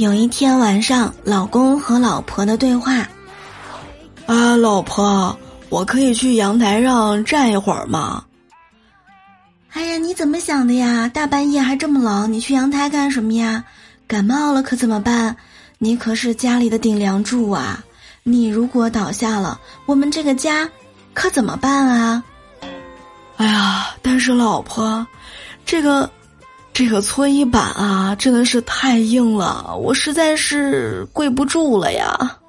有一天晚上，老公和老婆的对话。啊，老婆，我可以去阳台上站一会儿吗？哎呀，你怎么想的呀？大半夜还这么冷，你去阳台干什么呀？感冒了可怎么办？你可是家里的顶梁柱啊！你如果倒下了，我们这个家可怎么办啊？哎呀，但是老婆，这个。这个搓衣板啊真的是太硬了我实在是跪不住了呀。